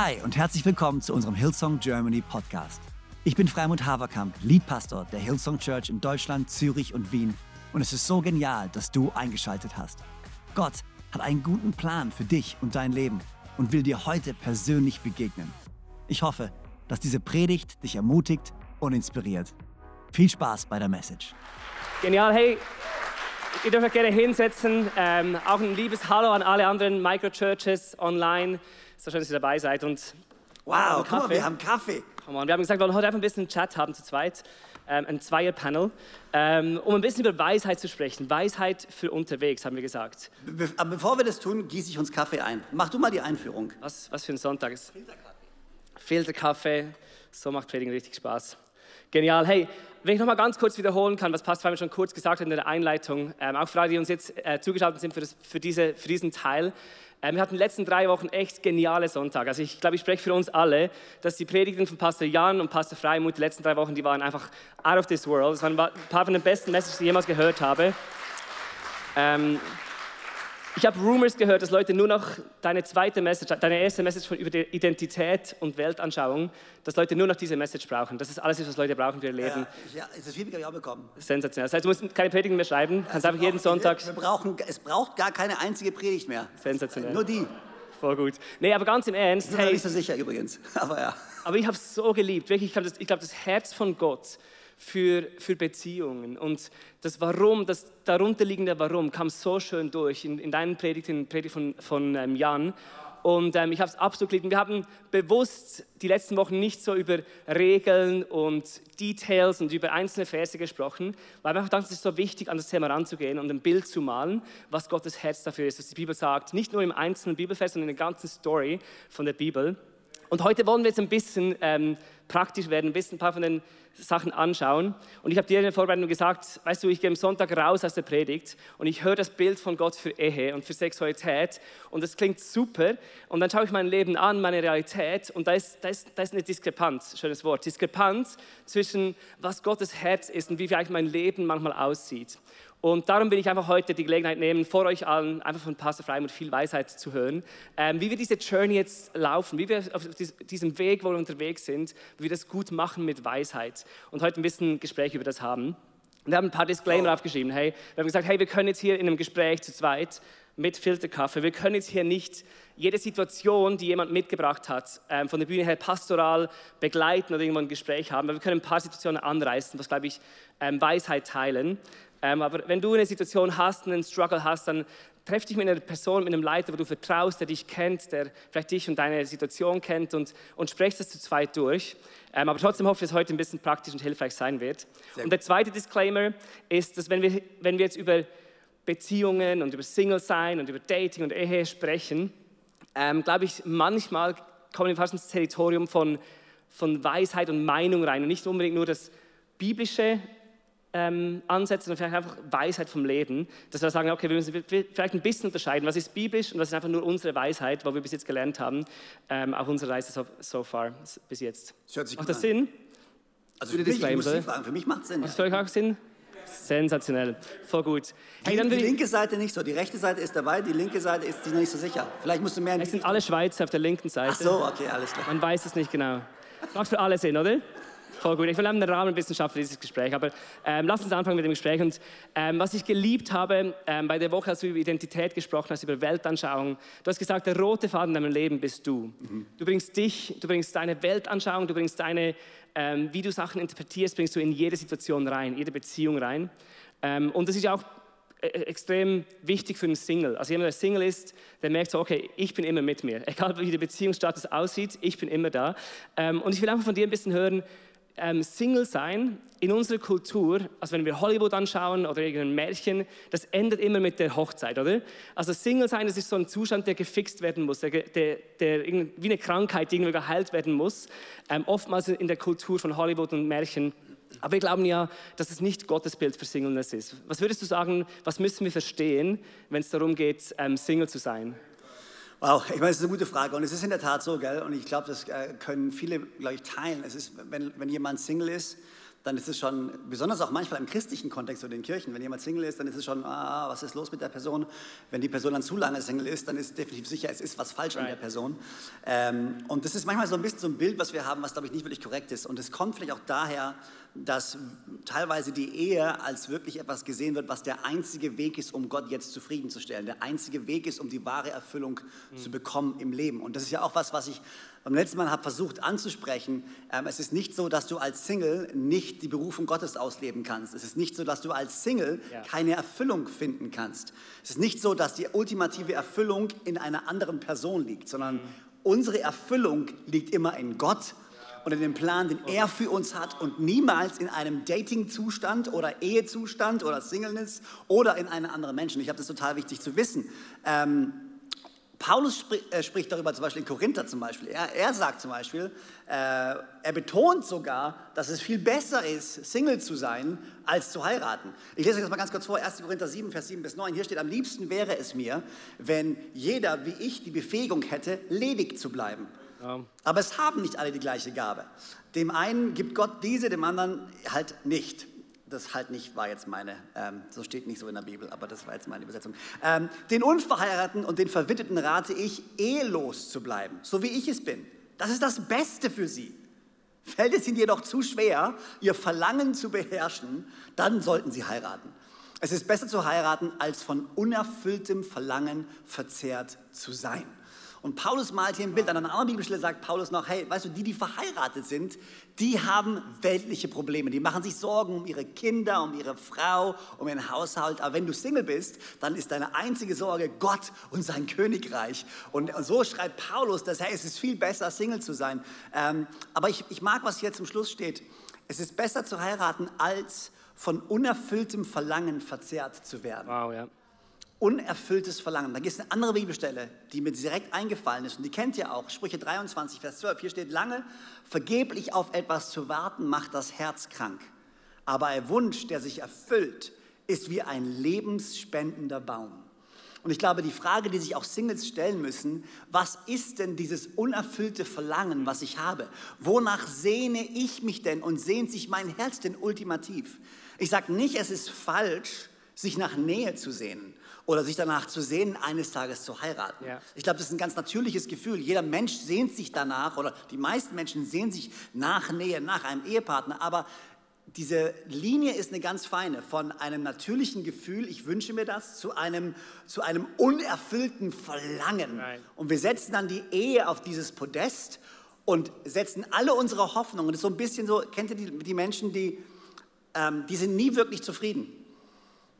Hi und herzlich willkommen zu unserem Hillsong Germany Podcast. Ich bin Freimund Haverkamp, Leadpastor der Hillsong Church in Deutschland, Zürich und Wien. Und es ist so genial, dass du eingeschaltet hast. Gott hat einen guten Plan für dich und dein Leben und will dir heute persönlich begegnen. Ich hoffe, dass diese Predigt dich ermutigt und inspiriert. Viel Spaß bei der Message. Genial, hey, ihr dürft euch gerne hinsetzen. Ähm, auch ein liebes Hallo an alle anderen Microchurches online. So schön, dass ihr dabei seid. Und Wow, guck mal, wir haben Kaffee. Come on. Wir haben gesagt, wir wollen heute einfach ein bisschen Chat haben zu zweit, ähm, ein Zweier-Panel, ähm, um ein bisschen über Weisheit zu sprechen. Weisheit für unterwegs, haben wir gesagt. Be aber bevor wir das tun, gieße ich uns Kaffee ein. Mach du mal die Einführung. Was, was für ein Sonntag ist. Filterkaffee. So macht Predigen richtig Spaß. Genial. Hey, wenn ich noch mal ganz kurz wiederholen kann, was Pastor schon kurz gesagt hat in der Einleitung, ähm, auch für alle, die uns jetzt äh, zugeschaltet sind für, das, für, diese, für diesen Teil. Ähm, wir hatten in den letzten drei Wochen echt geniale Sonntage. Also ich glaube, ich spreche für uns alle, dass die Predigten von Pastor Jan und Pastor Freimut die letzten drei Wochen, die waren einfach out of this world. Das waren ein paar von den besten Messages, die ich jemals gehört habe. Ähm, ich habe Rumors gehört, dass Leute nur noch deine zweite Message, deine erste Message von über die Identität und Weltanschauung, dass Leute nur noch diese Message brauchen. Das ist alles, was Leute brauchen für ihr Leben. Ja, ja das Feedback habe ich auch bekommen. Sensationell. Das heißt, du musst keine Predigen mehr schreiben, kannst Also einfach jeden Sonntag. Wir brauchen, es braucht gar keine einzige Predigt mehr. Sensationell. Nur die. Voll gut. Nee, aber ganz im Ernst, Ich bin mir hey, nicht so sicher übrigens. Aber ja. Aber ich habe es so geliebt. Wirklich, ich glaube, das, glaub, das Herz von Gott für, für Beziehungen und das Warum, das darunterliegende Warum kam so schön durch in, in deinen Predigten, in der Predigt von, von ähm, Jan. Und ähm, ich habe es absolut geliebt. Und Wir haben bewusst die letzten Wochen nicht so über Regeln und Details und über einzelne Verse gesprochen, weil wir einfach dachten, es ist so wichtig, an das Thema ranzugehen und ein Bild zu malen, was Gottes Herz dafür ist, was die Bibel sagt. Nicht nur im einzelnen Bibelvers, sondern in der ganzen Story von der Bibel. Und heute wollen wir jetzt ein bisschen ähm, praktisch werden, bisschen ein paar von den Sachen anschauen. Und ich habe dir in der Vorbereitung gesagt, weißt du, ich gehe am Sonntag raus aus der Predigt und ich höre das Bild von Gott für Ehe und für Sexualität und das klingt super. Und dann schaue ich mein Leben an, meine Realität und da ist, da ist, da ist eine Diskrepanz, schönes Wort, Diskrepanz zwischen was Gottes Herz ist und wie vielleicht mein Leben manchmal aussieht. Und darum will ich einfach heute die Gelegenheit nehmen, vor euch allen einfach von Pastor Freimund viel Weisheit zu hören, ähm, wie wir diese Journey jetzt laufen, wie wir auf dies- diesem Weg, wo wir unterwegs sind, wie wir das gut machen mit Weisheit. Und heute ein bisschen Gespräch über das haben. Und wir haben ein paar Disclaimer aufgeschrieben. Hey, wir haben gesagt, hey, wir können jetzt hier in einem Gespräch zu zweit mit Filterkaffee, wir können jetzt hier nicht jede Situation, die jemand mitgebracht hat, ähm, von der Bühne her pastoral begleiten oder irgendwo ein Gespräch haben. Aber wir können ein paar Situationen anreißen, was, glaube ich, ähm, Weisheit teilen. Ähm, aber wenn du eine Situation hast, einen Struggle hast, dann treff dich mit einer Person, mit einem Leiter, wo du vertraust, der dich kennt, der vielleicht dich und deine Situation kennt und, und sprechst das zu zweit durch. Ähm, aber trotzdem hoffe ich, dass heute ein bisschen praktisch und hilfreich sein wird. Und der zweite Disclaimer ist, dass wenn wir, wenn wir jetzt über Beziehungen und über Single sein und über Dating und Ehe sprechen, ähm, glaube ich, manchmal kommen wir fast ins Territorium von, von Weisheit und Meinung rein und nicht unbedingt nur das biblische ähm, ansetzen, sondern vielleicht einfach Weisheit vom Leben, dass wir sagen, okay, wir müssen vielleicht ein bisschen unterscheiden, was ist biblisch und was ist einfach nur unsere Weisheit, was wir bis jetzt gelernt haben, ähm, auf unserer Reise so, so far, bis jetzt. Das hört sich Macht das an. Sinn? Also Gute für mich, ich muss Sie fragen, für mich macht es Sinn. Macht das für euch auch Sinn? Sensationell, voll gut. Hey, Die, linke Seite nicht so. Die rechte Seite ist dabei, die linke Seite ist sich noch nicht so sicher. Vielleicht musst du mehr es sind alle Schweizer auf der linken Seite. Ach so, okay, alles klar. Man weiß es nicht genau. Macht für alle Sinn, oder? Voll gut. Ich will einen Rahmen ein bisschen schaffen für dieses Gespräch. Aber ähm, lass uns anfangen mit dem Gespräch. Und ähm, was ich geliebt habe ähm, bei der Woche, als du über Identität gesprochen hast, über Weltanschauung, du hast gesagt, der rote Faden in deinem Leben bist du. Du bringst dich, du bringst deine Weltanschauung, du bringst deine, ähm, wie du Sachen interpretierst, bringst du in jede Situation rein, jede Beziehung rein. Ähm, und das ist ja auch äh, extrem wichtig für einen Single. Also jemand, der Single ist, der merkt so, okay, ich bin immer mit mir. Egal wie der Beziehungsstatus aussieht, ich bin immer da. Ähm, und ich will einfach von dir ein bisschen hören, ähm, Single sein in unserer Kultur, also wenn wir Hollywood anschauen oder irgendein Märchen, das endet immer mit der Hochzeit, oder? Also Single sein, das ist so ein Zustand, der gefixt werden muss, der, der, der wie eine Krankheit, die irgendwie geheilt werden muss. Ähm, oftmals in der Kultur von Hollywood und Märchen. Aber wir glauben ja, dass es nicht Gottes Bild für Singleness ist. Was würdest du sagen, was müssen wir verstehen, wenn es darum geht, ähm, Single zu sein? Wow, ich meine, das ist eine gute Frage und es ist in der Tat so, gell? Und ich glaube, das äh, können viele, glaube ich, teilen. Es ist, wenn, wenn jemand Single ist, dann ist es schon, besonders auch manchmal im christlichen Kontext oder in Kirchen, wenn jemand Single ist, dann ist es schon, ah, was ist los mit der Person? Wenn die Person dann zu lange Single ist, dann ist definitiv sicher, es ist was falsch right. an der Person. Ähm, und das ist manchmal so ein bisschen so ein Bild, was wir haben, was, glaube ich, nicht wirklich korrekt ist. Und es kommt vielleicht auch daher, dass teilweise die Ehe als wirklich etwas gesehen wird, was der einzige Weg ist, um Gott jetzt zufriedenzustellen. Der einzige Weg ist, um die wahre Erfüllung mhm. zu bekommen im Leben. Und das ist ja auch was, was ich beim letzten Mal habe versucht anzusprechen. Ähm, es ist nicht so, dass du als Single nicht die Berufung Gottes ausleben kannst. Es ist nicht so, dass du als Single ja. keine Erfüllung finden kannst. Es ist nicht so, dass die ultimative Erfüllung in einer anderen Person liegt, sondern mhm. unsere Erfüllung liegt immer in Gott und in dem Plan, den er für uns hat und niemals in einem Dating-Zustand oder Ehezustand oder Singleness oder in einem anderen Menschen. Ich habe das total wichtig zu wissen. Ähm, Paulus äh, spricht darüber zum Beispiel in Korinther zum Beispiel. Er, er sagt zum Beispiel, äh, er betont sogar, dass es viel besser ist, Single zu sein, als zu heiraten. Ich lese euch das mal ganz kurz vor, 1. Korinther 7, Vers 7 bis 9. Hier steht, am liebsten wäre es mir, wenn jeder wie ich die Befähigung hätte, ledig zu bleiben. Ja. Aber es haben nicht alle die gleiche Gabe. Dem einen gibt Gott diese, dem anderen halt nicht das halt nicht war jetzt meine, ähm, so steht nicht so in der Bibel, aber das war jetzt meine Übersetzung. Ähm, den Unverheirateten und den Verwitweten rate ich, ehelos zu bleiben, so wie ich es bin. Das ist das Beste für sie. Fällt es ihnen jedoch zu schwer, ihr Verlangen zu beherrschen, dann sollten sie heiraten. Es ist besser zu heiraten, als von unerfülltem Verlangen verzehrt zu sein. Und Paulus malt hier ein Bild. An einer anderen Bibelstelle sagt Paulus noch, hey, weißt du, die, die verheiratet sind, die haben weltliche Probleme. Die machen sich Sorgen um ihre Kinder, um ihre Frau, um ihren Haushalt. Aber wenn du Single bist, dann ist deine einzige Sorge Gott und sein Königreich. Und so schreibt Paulus, dass hey, es ist viel besser, Single zu sein. Ähm, aber ich, ich mag, was hier zum Schluss steht. Es ist besser zu heiraten, als von unerfülltem Verlangen verzehrt zu werden. Wow, ja unerfülltes Verlangen. Da gibt es eine andere Bibelstelle, die mir direkt eingefallen ist und die kennt ihr auch. Sprüche 23, Vers 12. Hier steht, lange vergeblich auf etwas zu warten, macht das Herz krank. Aber ein Wunsch, der sich erfüllt, ist wie ein lebensspendender Baum. Und ich glaube, die Frage, die sich auch Singles stellen müssen, was ist denn dieses unerfüllte Verlangen, was ich habe? Wonach sehne ich mich denn und sehnt sich mein Herz denn ultimativ? Ich sage nicht, es ist falsch, sich nach Nähe zu sehnen oder sich danach zu sehnen, eines Tages zu heiraten. Ja. Ich glaube, das ist ein ganz natürliches Gefühl. Jeder Mensch sehnt sich danach oder die meisten Menschen sehnen sich nach Nähe, nach einem Ehepartner. Aber diese Linie ist eine ganz feine von einem natürlichen Gefühl, ich wünsche mir das, zu einem, zu einem unerfüllten Verlangen. Nein. Und wir setzen dann die Ehe auf dieses Podest und setzen alle unsere Hoffnungen. Das ist so ein bisschen so, kennt ihr die, die Menschen, die, ähm, die sind nie wirklich zufrieden.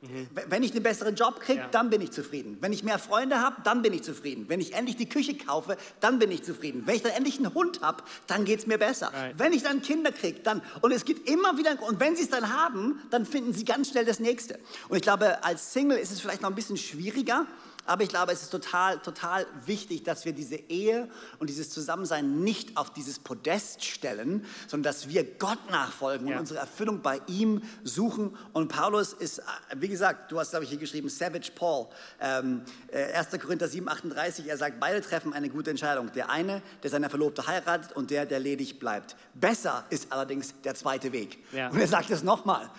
Mhm. Wenn ich einen besseren Job kriege, ja. dann bin ich zufrieden. Wenn ich mehr Freunde habe, dann bin ich zufrieden. Wenn ich endlich die Küche kaufe, dann bin ich zufrieden. Wenn ich dann endlich einen Hund habe, dann geht es mir besser. Right. Wenn ich dann Kinder kriege, dann, und es gibt immer wieder, und wenn sie es dann haben, dann finden sie ganz schnell das Nächste. Und ich glaube, als Single ist es vielleicht noch ein bisschen schwieriger, aber ich glaube, es ist total, total wichtig, dass wir diese Ehe und dieses Zusammensein nicht auf dieses Podest stellen, sondern dass wir Gott nachfolgen ja. und unsere Erfüllung bei ihm suchen. Und Paulus ist, wie gesagt, du hast, glaube ich, hier geschrieben, Savage Paul. Ähm, 1. Äh, Korinther 7, 38, er sagt, beide treffen eine gute Entscheidung. Der eine, der seine Verlobte heiratet und der, der ledig bleibt. Besser ist allerdings der zweite Weg. Ja. Und er sagt es nochmal.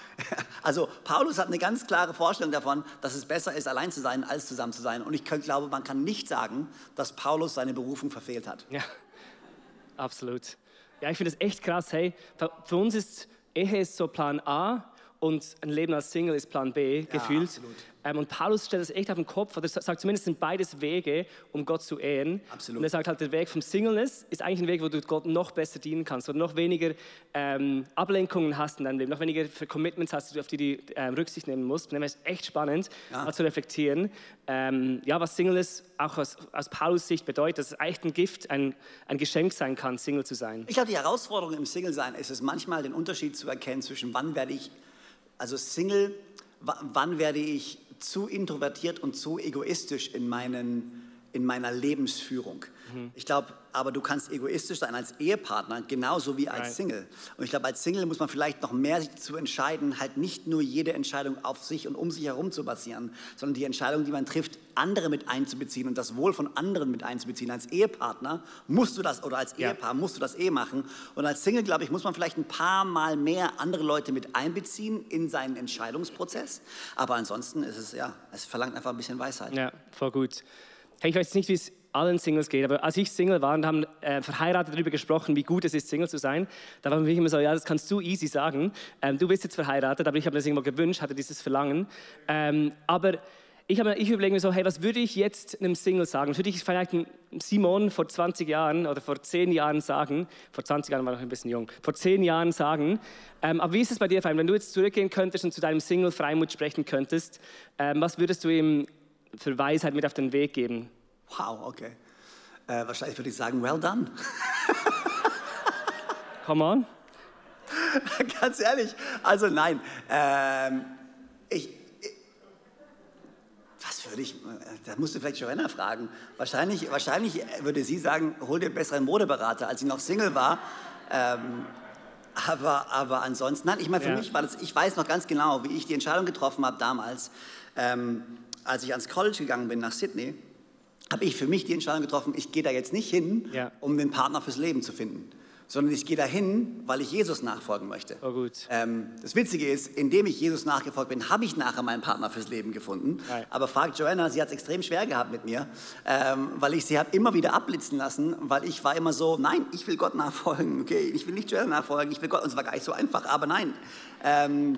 Also Paulus hat eine ganz klare Vorstellung davon, dass es besser ist, allein zu sein, als zusammen zu sein sein. Und ich glaube, man kann nicht sagen, dass Paulus seine Berufung verfehlt hat. Ja, absolut. Ja, ich finde es echt krass. Hey, für uns ist Ehe ist so Plan A und ein Leben als Single ist Plan B, ja, gefühlt. Ähm, und Paulus stellt das echt auf den Kopf, oder sagt zumindest sind beides Wege, um Gott zu ehren. Absolut. Und er sagt halt, der Weg vom Singleness ist eigentlich ein Weg, wo du Gott noch besser dienen kannst, wo du noch weniger ähm, Ablenkungen hast in deinem Leben, noch weniger Commitments hast, auf die du ähm, Rücksicht nehmen musst. Und das ist echt spannend, ja. mal zu reflektieren, ähm, ja, was Singleness auch aus, aus Paulus Sicht bedeutet, dass es echt ein Gift, ein, ein Geschenk sein kann, Single zu sein. Ich glaube, die Herausforderung im Single-Sein ist es manchmal, den Unterschied zu erkennen zwischen wann werde ich, also Single, wann werde ich zu introvertiert und zu egoistisch in meinen, in meiner Lebensführung. Mhm. Ich glaube, aber du kannst egoistisch sein als Ehepartner, genauso wie als Single. Und ich glaube, als Single muss man vielleicht noch mehr sich zu entscheiden, halt nicht nur jede Entscheidung auf sich und um sich herum zu basieren, sondern die Entscheidung, die man trifft, andere mit einzubeziehen und das Wohl von anderen mit einzubeziehen. Als Ehepartner musst du das, oder als Ehepaar musst du das eh machen. Und als Single, glaube ich, muss man vielleicht ein paar Mal mehr andere Leute mit einbeziehen in seinen Entscheidungsprozess. Aber ansonsten ist es, ja, es verlangt einfach ein bisschen Weisheit. Ja, voll gut. Hey, ich weiß nicht, wie es allen Singles geht, aber als ich Single war und haben äh, verheiratet darüber gesprochen, wie gut es ist, Single zu sein, da war für immer so, ja, das kannst du easy sagen. Ähm, du bist jetzt verheiratet, aber ich habe mir das irgendwo gewünscht, hatte dieses Verlangen. Ähm, aber ich, ich überlege mir so, hey, was würde ich jetzt einem Single sagen? Würde ich vielleicht Simon vor 20 Jahren oder vor 10 Jahren sagen, vor 20 Jahren war ich noch ein bisschen jung, vor 10 Jahren sagen, ähm, aber wie ist es bei dir, Freimut? Wenn du jetzt zurückgehen könntest und zu deinem Single Freimut sprechen könntest, ähm, was würdest du ihm für Weisheit mit auf den Weg geben? Wow, okay. Äh, wahrscheinlich würde ich sagen, well done. Come on. Ganz ehrlich, also nein. Ähm, ich, was würde ich, da musst du vielleicht Joanna fragen. Wahrscheinlich, wahrscheinlich würde sie sagen, hol dir einen besseren Modeberater, als sie noch Single war. Ähm, aber, aber ansonsten, nein, ich meine, für ja. mich war das, ich weiß noch ganz genau, wie ich die Entscheidung getroffen habe damals, ähm, als ich ans College gegangen bin nach Sydney habe ich für mich die Entscheidung getroffen, ich gehe da jetzt nicht hin, ja. um den Partner fürs Leben zu finden, sondern ich gehe da hin, weil ich Jesus nachfolgen möchte. Oh gut. Ähm, das Witzige ist, indem ich Jesus nachgefolgt bin, habe ich nachher meinen Partner fürs Leben gefunden. Nein. Aber fragt Joanna, sie hat es extrem schwer gehabt mit mir, ähm, weil ich sie habe immer wieder abblitzen lassen, weil ich war immer so, nein, ich will Gott nachfolgen, okay, ich will nicht Joanna nachfolgen, ich will Gott, und es war gar nicht so einfach, aber nein. Ähm,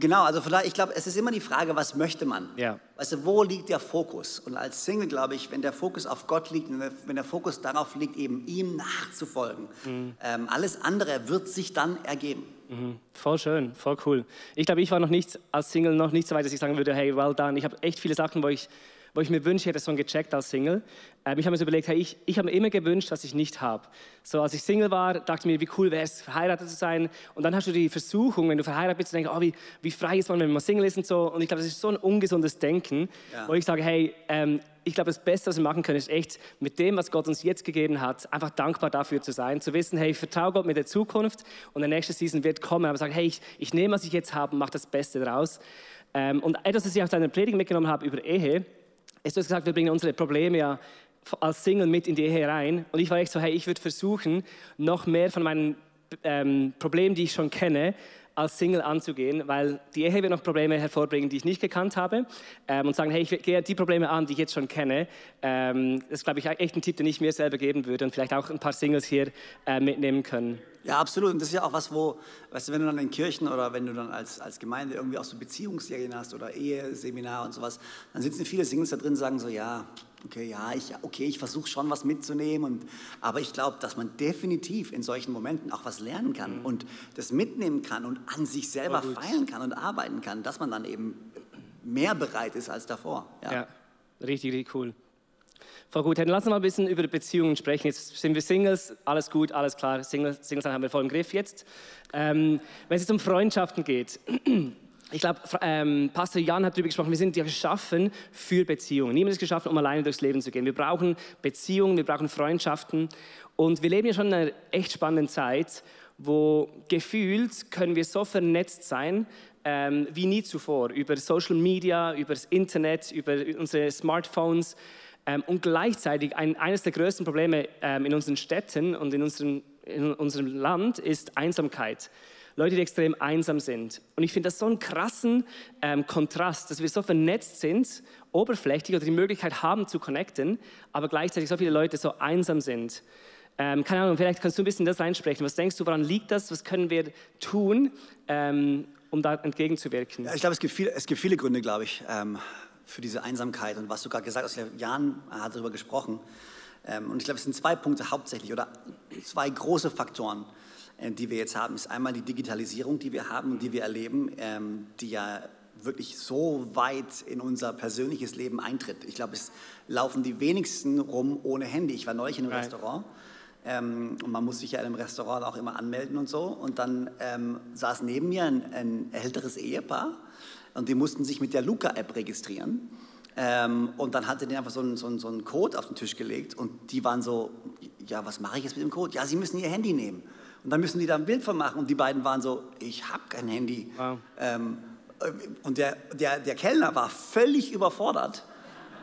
Genau, also von daher, ich glaube, es ist immer die Frage, was möchte man? Ja. Weißt du, wo liegt der Fokus? Und als Single glaube ich, wenn der Fokus auf Gott liegt, wenn der Fokus darauf liegt, eben ihm nachzufolgen, mhm. ähm, alles andere wird sich dann ergeben. Mhm. Voll schön, voll cool. Ich glaube, ich war noch nicht als Single noch nicht so weit, dass ich sagen würde, hey, well done. Ich habe echt viele Sachen, wo ich wo ich mir wünsche, ich hätte so gecheckt als Single. Ähm, ich habe mir so überlegt, hey, ich, ich habe mir immer gewünscht, was ich nicht habe. So, als ich Single war, dachte ich mir, wie cool wäre es, verheiratet zu sein. Und dann hast du die Versuchung, wenn du verheiratet bist, zu denken, oh, wie, wie frei ist man, wenn man Single ist und so. Und ich glaube, das ist so ein ungesundes Denken, ja. wo ich sage, hey, ähm, ich glaube, das Beste, was wir machen können, ist echt mit dem, was Gott uns jetzt gegeben hat, einfach dankbar dafür zu sein, zu wissen, hey, ich vertraue Gott mit der Zukunft und der nächste Season wird kommen, aber sagen, hey, ich, ich nehme, was ich jetzt habe und mache das Beste daraus. Ähm, und etwas, was ich aus deiner Predigt mitgenommen habe über Ehe, du hast gesagt, wir bringen unsere Probleme ja als Single mit in die Ehe rein. Und ich war echt so, hey, ich würde versuchen, noch mehr von meinen ähm, Problemen, die ich schon kenne, als Single anzugehen, weil die Ehe wird noch Probleme hervorbringen, die ich nicht gekannt habe ähm, und sagen, hey, ich gehe die Probleme an, die ich jetzt schon kenne. Ähm, das ist, glaube ich, echt ein Tipp, den ich mir selber geben würde und vielleicht auch ein paar Singles hier äh, mitnehmen können. Ja, absolut. Und das ist ja auch was, wo, weißt du, wenn du dann in Kirchen oder wenn du dann als, als Gemeinde irgendwie auch so Beziehungsserien hast oder Eheseminar und sowas, dann sitzen viele Singles da drin und sagen so, ja, okay, ja, ich, okay, ich versuche schon was mitzunehmen, und, aber ich glaube, dass man definitiv in solchen Momenten auch was lernen kann mhm. und das mitnehmen kann und an sich selber feiern kann und arbeiten kann, dass man dann eben mehr bereit ist als davor. Ja, ja richtig, richtig cool. Voll gut. Dann lass uns mal ein bisschen über Beziehungen sprechen. Jetzt sind wir Singles, alles gut, alles klar. Singles, Singles haben wir voll im Griff jetzt. Ähm, wenn es jetzt um Freundschaften geht, ich glaube, ähm, Pastor Jan hat darüber gesprochen, wir sind ja geschaffen für Beziehungen. Niemand ist geschaffen, um alleine durchs Leben zu gehen. Wir brauchen Beziehungen, wir brauchen Freundschaften. Und wir leben ja schon in einer echt spannenden Zeit, wo gefühlt können wir so vernetzt sein ähm, wie nie zuvor. Über Social Media, über das Internet, über unsere Smartphones. Ähm, und gleichzeitig ein, eines der größten Probleme ähm, in unseren Städten und in unserem, in unserem Land ist Einsamkeit. Leute, die extrem einsam sind. Und ich finde das so einen krassen ähm, Kontrast, dass wir so vernetzt sind, oberflächlich oder die Möglichkeit haben zu connecten, aber gleichzeitig so viele Leute so einsam sind. Ähm, keine Ahnung, vielleicht kannst du ein bisschen das reinsprechen. Was denkst du, woran liegt das? Was können wir tun, ähm, um da entgegenzuwirken? Ja, ich glaube, es, gibt viele, es gibt viele Gründe, glaube ich, ähm, für diese Einsamkeit. Und was du gerade gesagt hast, Jan hat darüber gesprochen. Ähm, und ich glaube, es sind zwei Punkte hauptsächlich oder zwei große Faktoren. Äh, die wir jetzt haben, ist einmal die Digitalisierung, die wir haben und die wir erleben, ähm, die ja wirklich so weit in unser persönliches Leben eintritt. Ich glaube, es laufen die wenigsten rum ohne Handy. Ich war neulich in einem right. Restaurant ähm, und man muss sich ja in einem Restaurant auch immer anmelden und so. Und dann ähm, saß neben mir ein, ein älteres Ehepaar und die mussten sich mit der Luca-App registrieren. Ähm, und dann hat er denen einfach so einen, so, einen, so einen Code auf den Tisch gelegt und die waren so, ja, was mache ich jetzt mit dem Code? Ja, sie müssen ihr Handy nehmen. Und dann müssen die da ein Bild von machen und die beiden waren so, ich habe kein Handy. Wow. Ähm, äh, und der, der, der Kellner war völlig überfordert.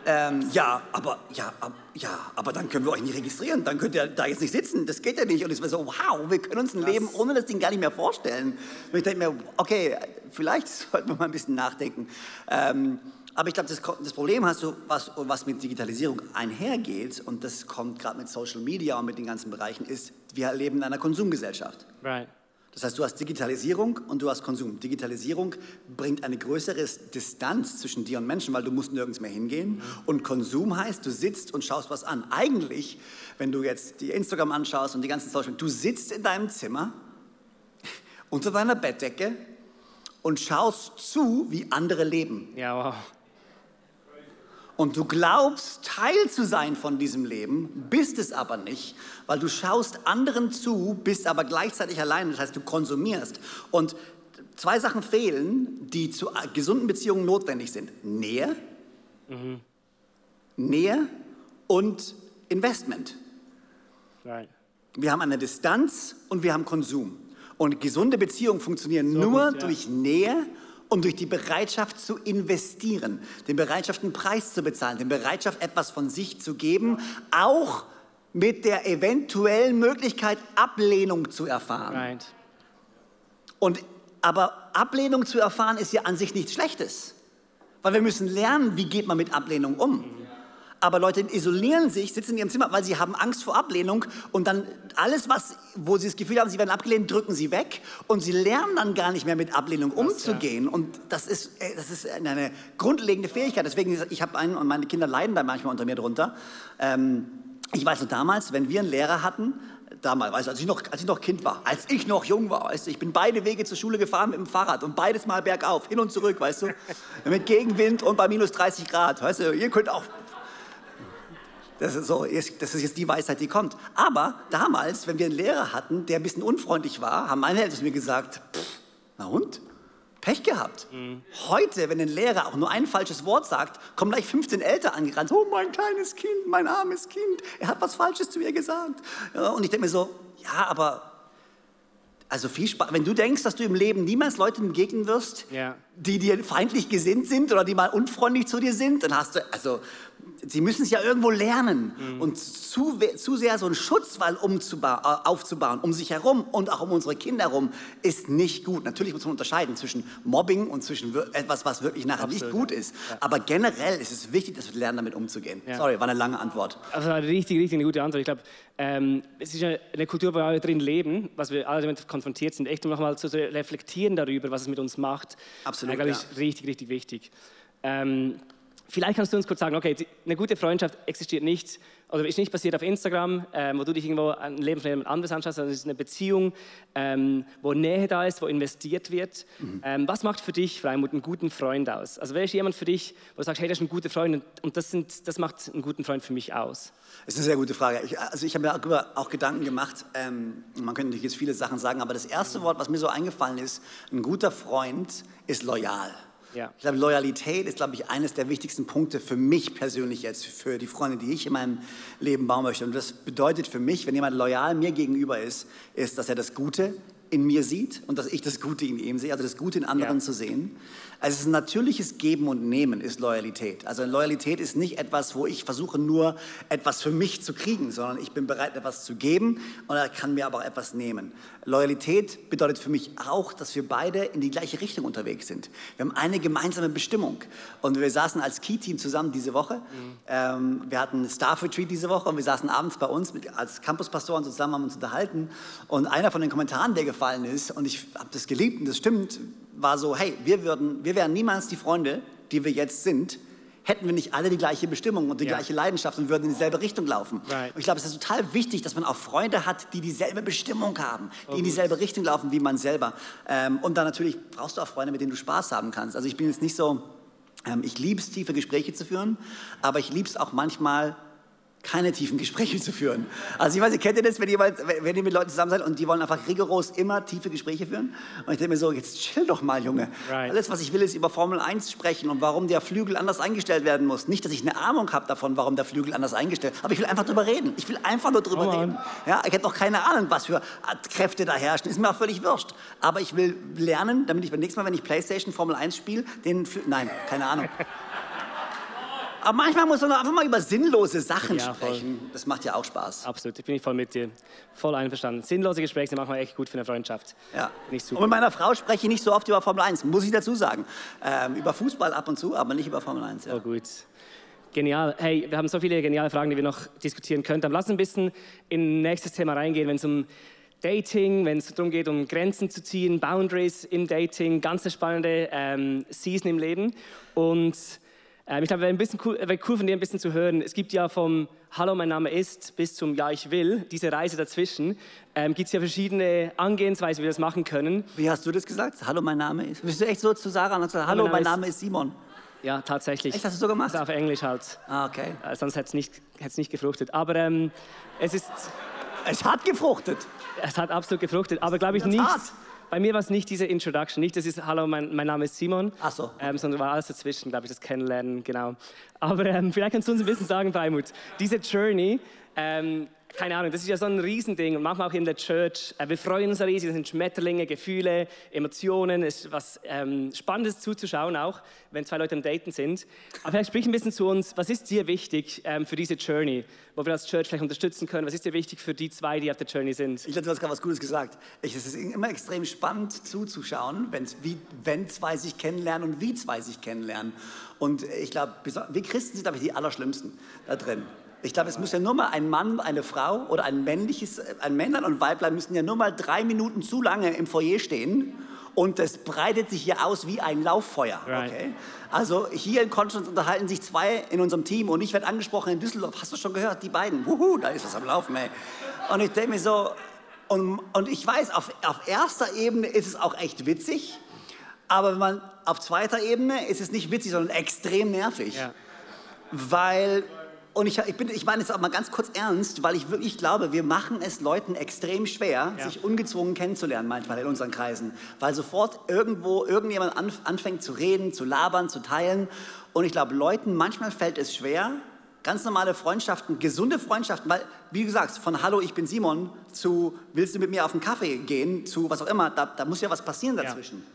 Ähm, ja, aber, ja, ab, ja, aber dann können wir euch nicht registrieren, dann könnt ihr da jetzt nicht sitzen, das geht ja nicht. Und es war so, wow, wir können uns ein Leben ohne das Ding gar nicht mehr vorstellen. Und ich denke mir, okay, vielleicht sollten wir mal ein bisschen nachdenken. Ähm, aber ich glaube, das, das, Problem hast du, was, was mit Digitalisierung einhergeht, und das kommt gerade mit Social Media und mit den ganzen Bereichen, ist, wir leben in einer Konsumgesellschaft. Right. Das heißt, du hast Digitalisierung und du hast Konsum. Digitalisierung bringt eine größere Distanz zwischen dir und Menschen, weil du musst nirgends mehr hingehen. Und Konsum heißt, du sitzt und schaust was an. Eigentlich, wenn du jetzt die Instagram anschaust und die ganzen Social Media, du sitzt in deinem Zimmer unter deiner Bettdecke und schaust zu, wie andere leben. Ja, wow und du glaubst, Teil zu sein von diesem Leben, bist es aber nicht, weil du schaust anderen zu, bist aber gleichzeitig allein. Das heißt, du konsumierst. Und zwei Sachen fehlen, die zu gesunden Beziehungen notwendig sind. Nähe, mhm. Nähe und Investment. Right. Wir haben eine Distanz und wir haben Konsum. Und gesunde Beziehungen funktionieren so nur gut, ja. durch Nähe und durch die Bereitschaft zu investieren, die Bereitschaft, einen Preis zu bezahlen, die Bereitschaft, etwas von sich zu geben, auch mit der eventuellen Möglichkeit, Ablehnung zu erfahren. Right. Und, aber Ablehnung zu erfahren ist ja an sich nichts Schlechtes, weil wir müssen lernen, wie geht man mit Ablehnung um. Mhm aber Leute isolieren sich, sitzen in ihrem Zimmer, weil sie haben Angst vor Ablehnung und dann alles, was, wo sie das Gefühl haben, sie werden abgelehnt, drücken sie weg und sie lernen dann gar nicht mehr mit Ablehnung umzugehen. Ja. Und das ist, das ist eine grundlegende Fähigkeit. Deswegen, ich habe einen und meine Kinder leiden da manchmal unter mir drunter. Ähm, ich weiß noch damals, wenn wir einen Lehrer hatten, damals, du, als ich noch, als ich noch Kind war, als ich noch jung war, weißt du, ich bin beide Wege zur Schule gefahren mit dem Fahrrad und beides mal bergauf, hin und zurück, weißt du, mit Gegenwind und bei minus 30 Grad, weißt du, ihr könnt auch das ist, so, das ist jetzt die Weisheit, die kommt. Aber damals, wenn wir einen Lehrer hatten, der ein bisschen unfreundlich war, haben meine Eltern mir gesagt, pff, na und? Pech gehabt. Mhm. Heute, wenn ein Lehrer auch nur ein falsches Wort sagt, kommen gleich 15 Eltern angerannt. Oh, mein kleines Kind, mein armes Kind, er hat was Falsches zu mir gesagt. Ja, und ich denke mir so, ja, aber also viel Spaß. Wenn du denkst, dass du im Leben niemals Leuten begegnen wirst, ja. die dir feindlich gesinnt sind oder die mal unfreundlich zu dir sind, dann hast du, also sie müssen es ja irgendwo lernen. Mhm. Und zu, zu sehr so einen Schutzwall äh, aufzubauen, um sich herum und auch um unsere Kinder herum, ist nicht gut. Natürlich muss man unterscheiden zwischen Mobbing und zwischen etwas, was wirklich nachher Absolut, nicht gut ja. ist. Ja. Aber generell ist es wichtig, dass wir lernen, damit umzugehen. Ja. Sorry, war eine lange Antwort. Also eine richtig, richtig eine gute Antwort. Ich glaube, ähm, es ist eine Kultur, wo wir alle drin leben, was wir alle damit konfrontiert sind, echt um nochmal zu reflektieren darüber, was es mit uns macht. Absolut, äh, glaube ich, richtig, richtig wichtig. Ähm, Vielleicht kannst du uns kurz sagen, okay, eine gute Freundschaft existiert nicht oder ist nicht passiert auf Instagram, ähm, wo du dich irgendwo ein Leben von jemand anderes anschaust, sondern es ist eine Beziehung, ähm, wo Nähe da ist, wo investiert wird. Mhm. Ähm, was macht für dich, Freimut, einen guten Freund aus? Also wer ist jemand für dich, wo du sagst, hey, das ist ein guter Freund und das, sind, das macht einen guten Freund für mich aus? Das ist eine sehr gute Frage. Ich, also ich habe mir darüber auch Gedanken gemacht. Ähm, man könnte natürlich jetzt viele Sachen sagen, aber das erste Wort, was mir so eingefallen ist, ein guter Freund ist loyal. Ja. Ich glaube, Loyalität ist, glaube ich, eines der wichtigsten Punkte für mich persönlich jetzt, für die Freunde, die ich in meinem Leben bauen möchte. Und das bedeutet für mich, wenn jemand loyal mir gegenüber ist, ist, dass er das Gute in mir sieht und dass ich das Gute in ihm sehe, also das Gute in anderen ja. zu sehen. Also es ist ein natürliches Geben und Nehmen ist Loyalität. Also Loyalität ist nicht etwas, wo ich versuche nur etwas für mich zu kriegen, sondern ich bin bereit, etwas zu geben und er kann mir aber auch etwas nehmen. Loyalität bedeutet für mich auch, dass wir beide in die gleiche Richtung unterwegs sind. Wir haben eine gemeinsame Bestimmung und wir saßen als Key-Team zusammen diese Woche. Mhm. Ähm, wir hatten Staff Retreat diese Woche und wir saßen abends bei uns mit, als Campuspastoren zusammen, haben uns unterhalten und einer von den Kommentaren, der gefallen ist und ich habe das geliebt und das stimmt, war so, hey, wir, würden, wir wären niemals die Freunde, die wir jetzt sind, hätten wir nicht alle die gleiche Bestimmung und die ja. gleiche Leidenschaft und würden in dieselbe Richtung laufen. Right. Und ich glaube, es ist total wichtig, dass man auch Freunde hat, die dieselbe Bestimmung haben, die oh, in dieselbe Richtung laufen wie man selber. Ähm, und dann natürlich brauchst du auch Freunde, mit denen du Spaß haben kannst. Also ich bin jetzt nicht so, ähm, ich liebe es, tiefe Gespräche zu führen, aber ich liebe es auch manchmal, keine tiefen Gespräche zu führen. Also ich weiß nicht, kennt ihr das, wenn ihr, mal, wenn ihr mit Leuten zusammen seid und die wollen einfach rigoros immer tiefe Gespräche führen? Und ich denke mir so, jetzt chill doch mal, Junge. Right. Alles, was ich will, ist über Formel 1 sprechen und warum der Flügel anders eingestellt werden muss. Nicht, dass ich eine Ahnung habe davon, warum der Flügel anders eingestellt aber ich will einfach drüber reden. Ich will einfach nur drüber oh reden. Ja, ich habe noch keine Ahnung, was für Kräfte da herrschen. Ist mir auch völlig wurscht. Aber ich will lernen, damit ich beim nächsten Mal, wenn ich Playstation Formel 1 spiele, den... Nein, keine Ahnung. Aber manchmal muss man einfach mal über sinnlose Sachen ja, sprechen. Voll. Das macht ja auch Spaß. Absolut, ich bin voll mit dir. Voll einverstanden. Sinnlose Gespräche sind manchmal echt gut für eine Freundschaft. Ja. Nicht super. Und mit meiner Frau spreche ich nicht so oft über Formel 1, muss ich dazu sagen. Ähm, über Fußball ab und zu, aber nicht über Formel 1. Ja. Oh, gut. Genial. Hey, wir haben so viele geniale Fragen, die wir noch diskutieren können. Dann lass uns ein bisschen in nächstes Thema reingehen, wenn es um Dating, wenn es darum geht, um Grenzen zu ziehen, Boundaries im Dating, ganz eine spannende ähm, Season im Leben. Und ich glaube, wäre ein bisschen cool, wäre cool von dir ein bisschen zu hören. Es gibt ja vom Hallo, mein Name ist bis zum Ja, ich will, diese Reise dazwischen, ähm, gibt es ja verschiedene Angehensweisen, wie wir das machen können. Wie hast du das gesagt? Hallo, mein Name ist. Bist du echt so zu Sarah und hast gesagt, Hallo, mein, mein Name, ist, ist Simon? Ja, tatsächlich. Echt, hast du so gemacht? Das auf Englisch halt. Ah, okay. Äh, sonst hätte es nicht, nicht gefruchtet. Aber ähm, es ist... Es hat gefruchtet. Es hat absolut gefruchtet, aber glaube ich nicht... Tat bei mir war es nicht diese Introduction, nicht das ist Hallo, mein, mein Name ist Simon, Ach so. ähm, sondern war alles dazwischen, glaube ich, das Kennenlernen, genau. Aber ähm, vielleicht kannst du uns ein bisschen sagen, Freimut, diese Journey, ähm, keine Ahnung, das ist ja so ein Riesending und manchmal auch in der Church. Äh, wir freuen uns riesig, das sind Schmetterlinge, Gefühle, Emotionen, es ist was ähm, Spannendes zuzuschauen auch, wenn zwei Leute am Daten sind. Aber vielleicht sprich ein bisschen zu uns, was ist dir wichtig ähm, für diese Journey, wo wir als Church vielleicht unterstützen können? Was ist dir wichtig für die zwei, die auf der Journey sind? Ich glaube, du hast gerade was Gutes gesagt. Ich, es ist immer extrem spannend zuzuschauen, wie, wenn zwei sich kennenlernen und wie zwei sich kennenlernen. Und ich glaube, wir Christen sind, glaube ich, die Allerschlimmsten da drin. Ich glaube, es muss ja nur mal ein Mann, eine Frau oder ein männliches, ein Männlein und Weiblein müssen ja nur mal drei Minuten zu lange im Foyer stehen und das breitet sich hier aus wie ein Lauffeuer. Okay? Also hier in Konstanz unterhalten sich zwei in unserem Team und ich werde angesprochen in Düsseldorf. Hast du schon gehört? Die beiden. Wuhu, da ist was am Laufen, ey. Und ich denke mir so, und, und ich weiß, auf, auf erster Ebene ist es auch echt witzig, aber wenn man auf zweiter Ebene ist es nicht witzig, sondern extrem nervig. Ja. Weil und ich, ich, bin, ich meine es auch mal ganz kurz ernst, weil ich wirklich glaube, wir machen es Leuten extrem schwer, ja. sich ungezwungen kennenzulernen manchmal in unseren Kreisen. Weil sofort irgendwo irgendjemand anfängt zu reden, zu labern, zu teilen. Und ich glaube, Leuten manchmal fällt es schwer, ganz normale Freundschaften, gesunde Freundschaften, weil, wie gesagt, von Hallo, ich bin Simon zu Willst du mit mir auf einen Kaffee gehen, zu was auch immer, da, da muss ja was passieren dazwischen. Ja.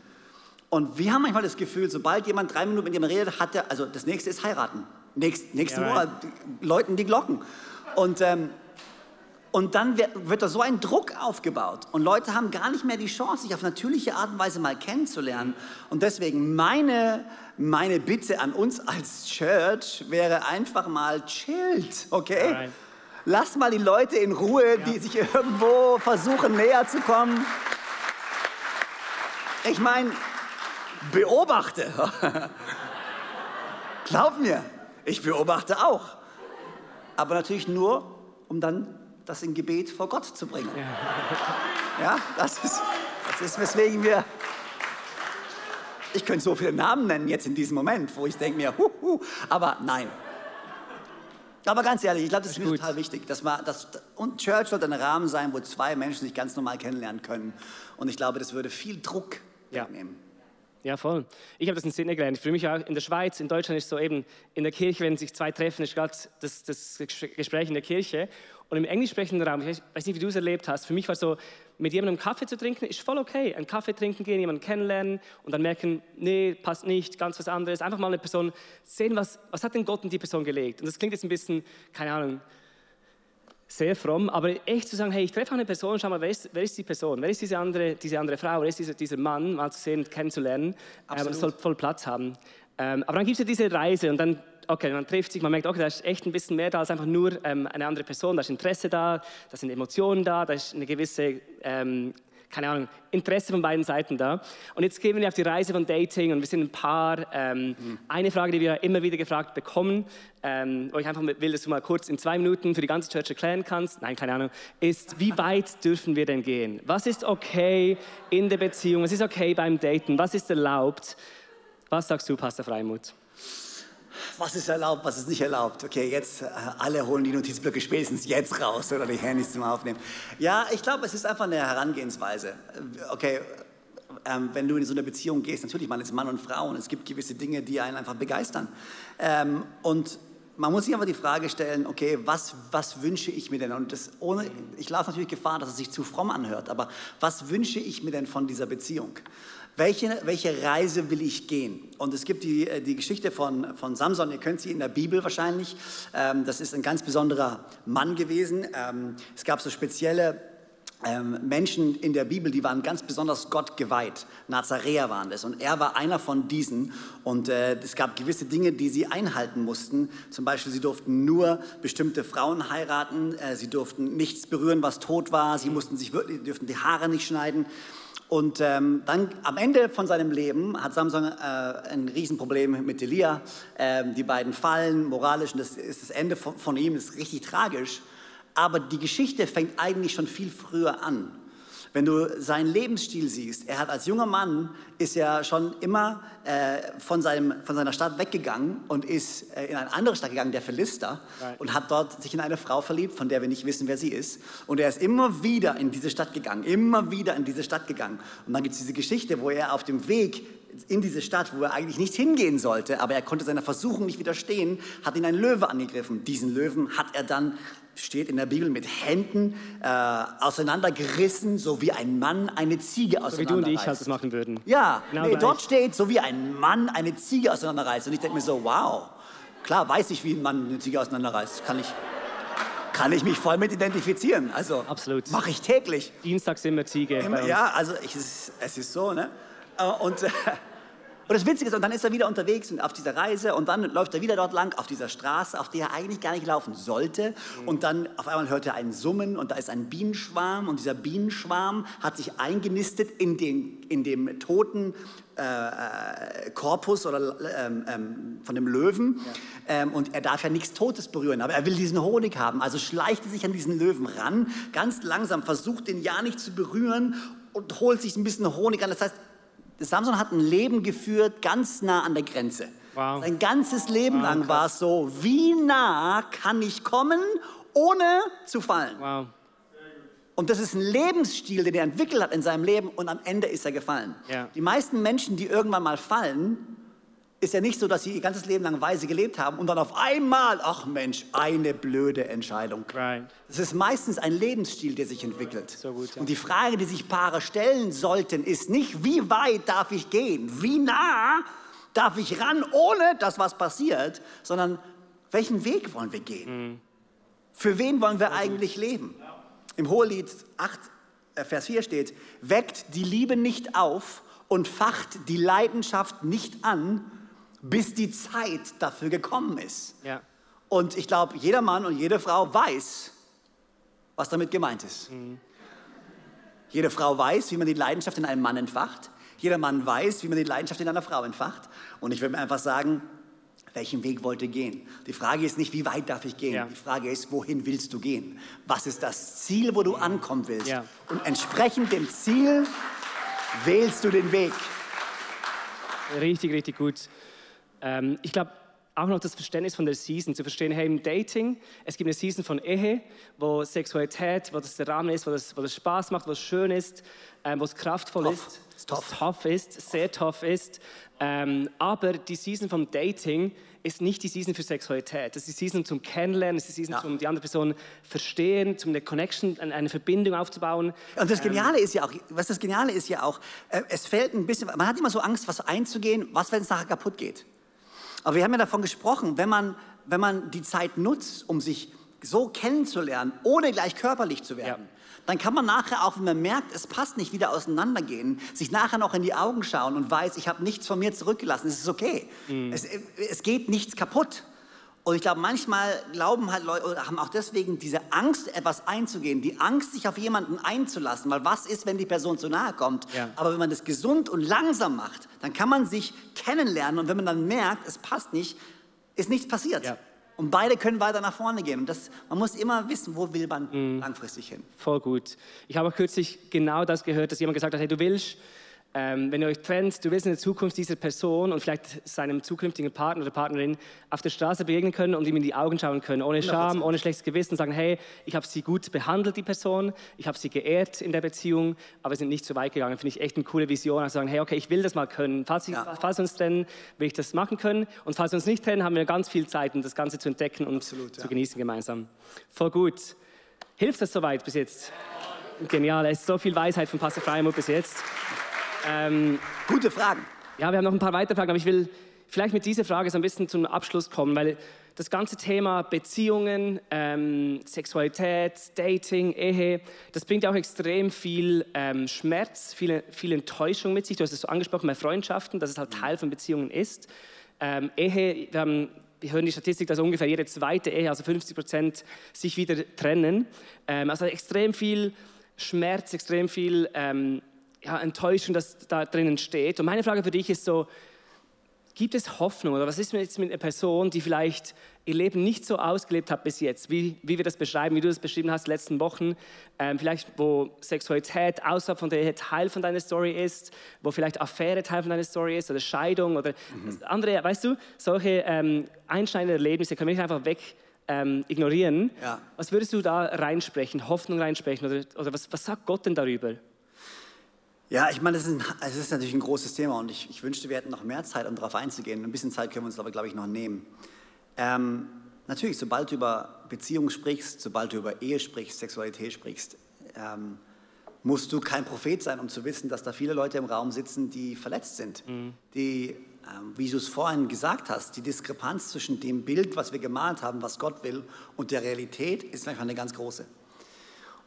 Und wir haben manchmal das Gefühl, sobald jemand drei Minuten mit jemandem redet, hat er, also das nächste ist heiraten. Nächst, nächsten ja, Monat läuten die Glocken. Und, ähm, und dann wird, wird da so ein Druck aufgebaut. Und Leute haben gar nicht mehr die Chance, sich auf natürliche Art und Weise mal kennenzulernen. Und deswegen meine, meine Bitte an uns als Church wäre einfach mal chillt, okay? Alright. Lasst mal die Leute in Ruhe, ja. die sich irgendwo versuchen näher zu kommen. Ich meine, beobachte. Glaub mir, ich beobachte auch. Aber natürlich nur, um dann das in Gebet vor Gott zu bringen. Ja, das ist, das ist weswegen wir. Ich könnte so viele Namen nennen jetzt in diesem Moment, wo ich denke mir, huhu, aber nein. Aber ganz ehrlich, ich glaube, das ist, ist total wichtig. Dass man, dass, und Church sollte ein Rahmen sein, wo zwei Menschen sich ganz normal kennenlernen können. Und ich glaube, das würde viel Druck ja. wegnehmen. Ja, voll. Ich habe das in Sydney gelernt. Für mich auch in der Schweiz, in Deutschland ist so eben in der Kirche, wenn sich zwei treffen, ist gerade das, das Gespräch in der Kirche. Und im englisch sprechenden Raum, ich weiß nicht, wie du es erlebt hast, für mich war so, mit jemandem Kaffee zu trinken, ist voll okay. Einen Kaffee trinken gehen, jemanden kennenlernen und dann merken, nee, passt nicht, ganz was anderes. Einfach mal eine Person sehen, was, was hat denn Gott in die Person gelegt. Und das klingt jetzt ein bisschen, keine Ahnung, sehr fromm, aber echt zu sagen, hey, ich treffe eine Person, schau mal, wer ist, wer ist die Person? Wer ist diese andere, diese andere Frau? Wer ist dieser, dieser Mann, mal zu sehen, kennenzulernen? Ähm, das soll voll Platz haben. Ähm, aber dann gibt es ja diese Reise und dann, okay, man trifft sich, man merkt, okay, da ist echt ein bisschen mehr da als einfach nur ähm, eine andere Person. Da ist Interesse da, da sind Emotionen da, da ist eine gewisse ähm, keine Ahnung, Interesse von beiden Seiten da. Und jetzt gehen wir auf die Reise von Dating und wir sind ein Paar. Ähm, mhm. Eine Frage, die wir immer wieder gefragt bekommen, ähm, wo ich einfach will, dass du mal kurz in zwei Minuten für die ganze Church erklären kannst, nein, keine Ahnung, ist, wie weit dürfen wir denn gehen? Was ist okay in der Beziehung? Was ist okay beim Daten? Was ist erlaubt? Was sagst du, Pastor Freimuth? Was ist erlaubt, was ist nicht erlaubt. Okay, jetzt äh, alle holen die Notizblöcke spätestens jetzt raus oder die Handys zum Aufnehmen. Ja, ich glaube, es ist einfach eine Herangehensweise. Okay, ähm, wenn du in so eine Beziehung gehst, natürlich, man ist Mann und Frau und es gibt gewisse Dinge, die einen einfach begeistern. Ähm, und man muss sich einfach die Frage stellen, okay, was, was wünsche ich mir denn? Und das ohne, ich laufe natürlich Gefahr, dass es sich zu fromm anhört, aber was wünsche ich mir denn von dieser Beziehung? Welche, welche Reise will ich gehen? Und es gibt die, äh, die Geschichte von, von Samson, ihr könnt sie in der Bibel wahrscheinlich. Ähm, das ist ein ganz besonderer Mann gewesen. Ähm, es gab so spezielle ähm, Menschen in der Bibel, die waren ganz besonders Gott geweiht. Nazaräer waren das. Und er war einer von diesen. Und äh, es gab gewisse Dinge, die sie einhalten mussten. Zum Beispiel, sie durften nur bestimmte Frauen heiraten. Äh, sie durften nichts berühren, was tot war. Sie mussten sich wirklich, dürften die Haare nicht schneiden. Und ähm, dann am Ende von seinem Leben hat Samson äh, ein Riesenproblem mit Delia. Ähm, die beiden fallen moralisch und das ist das Ende von, von ihm. Das ist richtig tragisch. Aber die Geschichte fängt eigentlich schon viel früher an. Wenn du seinen Lebensstil siehst, er hat als junger Mann, ist er schon immer äh, von, seinem, von seiner Stadt weggegangen und ist äh, in eine andere Stadt gegangen, der Philister, right. und hat dort sich in eine Frau verliebt, von der wir nicht wissen, wer sie ist. Und er ist immer wieder in diese Stadt gegangen, immer wieder in diese Stadt gegangen. Und dann gibt es diese Geschichte, wo er auf dem Weg in diese Stadt, wo er eigentlich nicht hingehen sollte, aber er konnte seiner Versuchung nicht widerstehen, hat ihn ein Löwe angegriffen. Diesen Löwen hat er dann steht in der Bibel, mit Händen äh, auseinandergerissen, so wie ein Mann eine Ziege auseinanderreißt. So wie du und ich halt das machen würden. Ja, genau nee, dort steht, so wie ein Mann eine Ziege auseinanderreißt. Und ich denke mir so, wow, klar weiß ich, wie ein Mann eine Ziege auseinanderreißt. Kann ich, kann ich mich voll mit identifizieren. Also, Absolut. Mache ich täglich. Dienstag sind wir Ziege. Immer, ja, also ich, es ist so, ne? Äh, und das Witzige ist, und dann ist er wieder unterwegs und auf dieser Reise und dann läuft er wieder dort lang auf dieser Straße, auf der er eigentlich gar nicht laufen sollte. Mhm. Und dann auf einmal hört er einen Summen und da ist ein Bienenschwarm und dieser Bienenschwarm hat sich eingenistet in, den, in dem toten äh, äh Korpus oder ähm, ähm, von dem Löwen. Ja. Ähm, und er darf ja nichts Totes berühren, aber er will diesen Honig haben. Also schleicht er sich an diesen Löwen ran, ganz langsam, versucht den ja nicht zu berühren und holt sich ein bisschen Honig an. Das heißt, Samson hat ein Leben geführt ganz nah an der Grenze. Wow. Sein ganzes Leben wow, lang war es so, wie nah kann ich kommen, ohne zu fallen. Wow. Und das ist ein Lebensstil, den er entwickelt hat in seinem Leben und am Ende ist er gefallen. Ja. Die meisten Menschen, die irgendwann mal fallen, ist ja nicht so, dass sie ihr ganzes Leben lang weise gelebt haben und dann auf einmal, ach Mensch, eine blöde Entscheidung. Right. Es ist meistens ein Lebensstil, der sich entwickelt. So gut, ja. Und die Frage, die sich Paare stellen sollten, ist nicht, wie weit darf ich gehen, wie nah darf ich ran, ohne dass was passiert, sondern welchen Weg wollen wir gehen? Mhm. Für wen wollen wir eigentlich leben? Im Hohelied 8, äh, Vers 4 steht, weckt die Liebe nicht auf und facht die Leidenschaft nicht an, bis die Zeit dafür gekommen ist. Ja. Und ich glaube, jeder Mann und jede Frau weiß, was damit gemeint ist. Mhm. Jede Frau weiß, wie man die Leidenschaft in einem Mann entfacht. Jeder Mann weiß, wie man die Leidenschaft in einer Frau entfacht. Und ich würde mir einfach sagen, welchen Weg wollt ihr gehen? Die Frage ist nicht, wie weit darf ich gehen? Ja. Die Frage ist, wohin willst du gehen? Was ist das Ziel, wo du ankommen willst? Ja. Und entsprechend dem Ziel wählst du den Weg. Richtig, richtig gut. Ähm, ich glaube, auch noch das Verständnis von der Season, zu verstehen, hey, im Dating, es gibt eine Season von Ehe, wo Sexualität, wo das der Rahmen ist, wo das, wo das Spaß macht, wo es schön ist, ähm, wo es kraftvoll tough. ist, wo es tough ist, sehr tough ist. Ähm, aber die Season vom Dating ist nicht die Season für Sexualität. Das ist die Season zum Kennenlernen, das ist die Season ja. zum die andere Person verstehen, zum eine Connection, eine Verbindung aufzubauen. Und das Geniale ähm, ist ja auch, was das Geniale ist ja auch, äh, es fällt ein bisschen, man hat immer so Angst, was einzugehen, was, wenn es nachher kaputt geht. Aber wir haben ja davon gesprochen, wenn man, wenn man die Zeit nutzt, um sich so kennenzulernen, ohne gleich körperlich zu werden, ja. dann kann man nachher auch, wenn man merkt, es passt nicht, wieder auseinandergehen, sich nachher noch in die Augen schauen und weiß, ich habe nichts von mir zurückgelassen, es ist okay. Mhm. Es, es geht nichts kaputt. Und ich glaube, manchmal glauben halt Leute oder haben auch deswegen diese Angst, etwas einzugehen, die Angst, sich auf jemanden einzulassen. Weil was ist, wenn die Person zu nahe kommt? Ja. Aber wenn man das gesund und langsam macht, dann kann man sich kennenlernen. Und wenn man dann merkt, es passt nicht, ist nichts passiert. Ja. Und beide können weiter nach vorne gehen. Und das, man muss immer wissen, wo will man mhm. langfristig hin. Voll gut. Ich habe kürzlich genau das gehört, dass jemand gesagt hat, hey, du willst ähm, wenn ihr euch trennt, du willst in der Zukunft dieser Person und vielleicht seinem zukünftigen Partner oder Partnerin auf der Straße begegnen können und ihm in die Augen schauen können, ohne Scham, ohne schlechtes Gewissen, sagen, hey, ich habe sie gut behandelt, die Person, ich habe sie geehrt in der Beziehung, aber wir sind nicht so weit gegangen. Finde ich echt eine coole Vision, also sagen, hey, okay, ich will das mal können. Falls, ich, ja. falls wir uns trennen, will ich das machen können und falls wir uns nicht trennen, haben wir ganz viel Zeit, um das Ganze zu entdecken und Absolut, zu ja. genießen gemeinsam. Voll gut. Hilft das soweit bis jetzt? Genial, es ist so viel Weisheit von Pastor Freimut bis jetzt. Ähm, Gute Fragen. Ja, wir haben noch ein paar weitere Fragen, aber ich will vielleicht mit dieser Frage so ein bisschen zum Abschluss kommen, weil das ganze Thema Beziehungen, ähm, Sexualität, Dating, Ehe, das bringt ja auch extrem viel ähm, Schmerz, viel, viel Enttäuschung mit sich. Du hast es so angesprochen bei Freundschaften, dass es halt Teil von Beziehungen ist. Ähm, Ehe, wir, haben, wir, hören die Statistik, dass ungefähr jede zweite Ehe, also 50 Prozent, sich wieder trennen. Ähm, also extrem viel Schmerz, extrem viel ähm, ja, Enttäuschung, das da drinnen steht. Und meine Frage für dich ist so, gibt es Hoffnung oder was ist jetzt mit einer Person, die vielleicht ihr Leben nicht so ausgelebt hat bis jetzt, wie, wie wir das beschreiben, wie du das beschrieben hast, letzten Wochen, ähm, vielleicht wo Sexualität außerhalb von der Teil von deiner Story ist, wo vielleicht Affäre Teil von deiner Story ist oder Scheidung oder mhm. andere, weißt du, solche ähm, einschneidende Erlebnisse können wir nicht einfach weg ähm, ignorieren. Ja. Was würdest du da reinsprechen, Hoffnung reinsprechen oder, oder was, was sagt Gott denn darüber? Ja, ich meine, es ist, ist, natürlich ein großes Thema und ich, ich, wünschte, wir hätten noch mehr Zeit, um darauf einzugehen. Ein bisschen Zeit können wir uns aber, glaube ich, noch nehmen. Ähm, natürlich, sobald du über Beziehungen sprichst, sobald du über Ehe sprichst, Sexualität sprichst, ähm, musst du kein Prophet sein, um zu wissen, dass da viele Leute im Raum sitzen, die verletzt sind, mhm. die, ähm, wie du es vorhin gesagt hast, die Diskrepanz zwischen dem Bild, was wir gemalt haben, was Gott will, und der Realität ist einfach eine ganz große.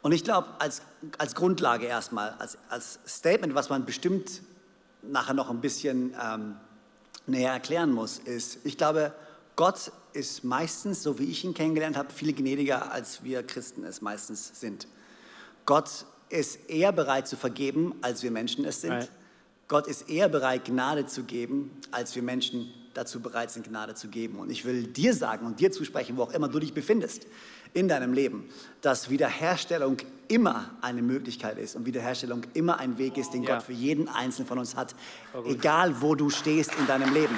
Und ich glaube, als, als Grundlage erstmal, als, als Statement, was man bestimmt nachher noch ein bisschen ähm, näher erklären muss, ist, ich glaube, Gott ist meistens, so wie ich ihn kennengelernt habe, viel gnädiger, als wir Christen es meistens sind. Gott ist eher bereit zu vergeben, als wir Menschen es sind. Right. Gott ist eher bereit, Gnade zu geben, als wir Menschen dazu bereit sind, Gnade zu geben. Und ich will dir sagen und dir zusprechen, wo auch immer du dich befindest in deinem Leben, dass Wiederherstellung immer eine Möglichkeit ist und Wiederherstellung immer ein Weg ist, den ja. Gott für jeden Einzelnen von uns hat, egal wo du stehst in deinem Leben.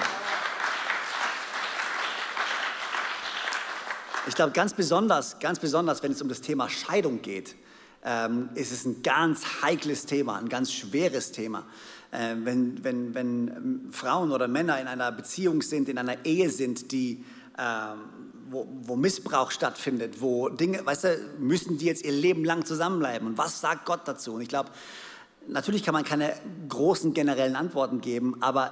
Ich glaube, ganz besonders, ganz besonders, wenn es um das Thema Scheidung geht, ähm, ist es ein ganz heikles Thema, ein ganz schweres Thema. Äh, wenn, wenn, wenn ähm, Frauen oder Männer in einer Beziehung sind, in einer Ehe sind, die ähm, wo, wo, Missbrauch stattfindet, wo Dinge, weißt du, müssen die jetzt ihr Leben lang zusammenbleiben? Und was sagt Gott dazu? Und ich glaube, natürlich kann man keine großen generellen Antworten geben, aber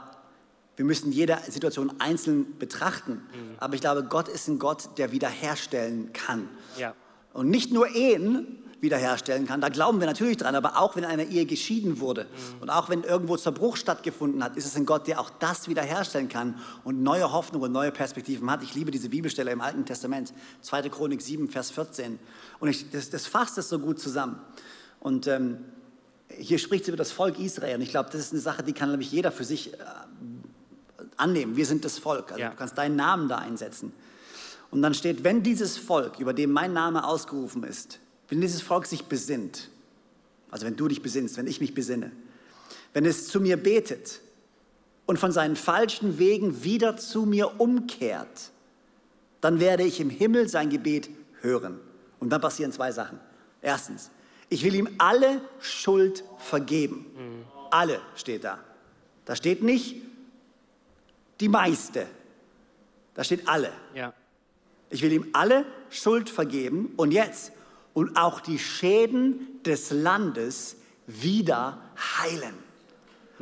wir müssen jede Situation einzeln betrachten. Mhm. Aber ich glaube, Gott ist ein Gott, der wiederherstellen kann. Ja. Und nicht nur Ehen, wiederherstellen kann. Da glauben wir natürlich dran, aber auch wenn eine Ehe geschieden wurde und auch wenn irgendwo Zerbruch stattgefunden hat, ist es ein Gott, der auch das wiederherstellen kann und neue Hoffnung und neue Perspektiven hat. Ich liebe diese Bibelstelle im Alten Testament, 2. Chronik 7, Vers 14. Und ich, das, das fasst es so gut zusammen. Und ähm, hier spricht sie über das Volk Israel. Und ich glaube, das ist eine Sache, die kann nämlich jeder für sich äh, annehmen. Wir sind das Volk. Also ja. du kannst deinen Namen da einsetzen. Und dann steht, wenn dieses Volk, über dem mein Name ausgerufen ist, wenn dieses Volk sich besinnt, also wenn du dich besinnst, wenn ich mich besinne, wenn es zu mir betet und von seinen falschen Wegen wieder zu mir umkehrt, dann werde ich im Himmel sein Gebet hören. Und dann passieren zwei Sachen. Erstens, ich will ihm alle Schuld vergeben. Mhm. Alle steht da. Da steht nicht die meiste. Da steht alle. Ja. Ich will ihm alle Schuld vergeben. Und jetzt, und auch die Schäden des Landes wieder heilen.